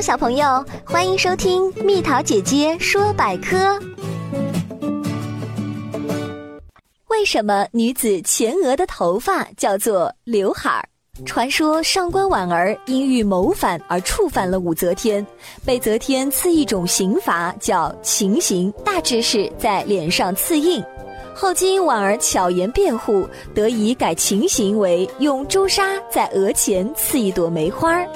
小朋友，欢迎收听蜜桃姐姐说百科。为什么女子前额的头发叫做刘海儿？传说上官婉儿因欲谋反而触犯了武则天，被则天赐一种刑罚叫情刑，大致是在脸上刺印。后经婉儿巧言辩护，得以改情刑为用朱砂在额前刺一朵梅花儿。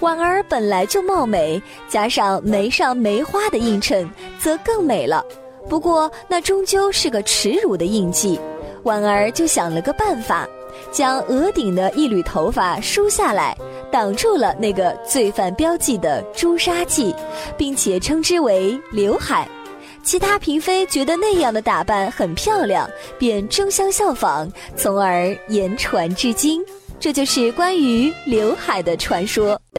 婉儿本来就貌美，加上眉上梅花的映衬，则更美了。不过那终究是个耻辱的印记，婉儿就想了个办法，将额顶的一缕头发梳下来，挡住了那个罪犯标记的朱砂痣，并且称之为刘海。其他嫔妃觉得那样的打扮很漂亮，便争相效仿，从而言传至今。这就是关于刘海的传说。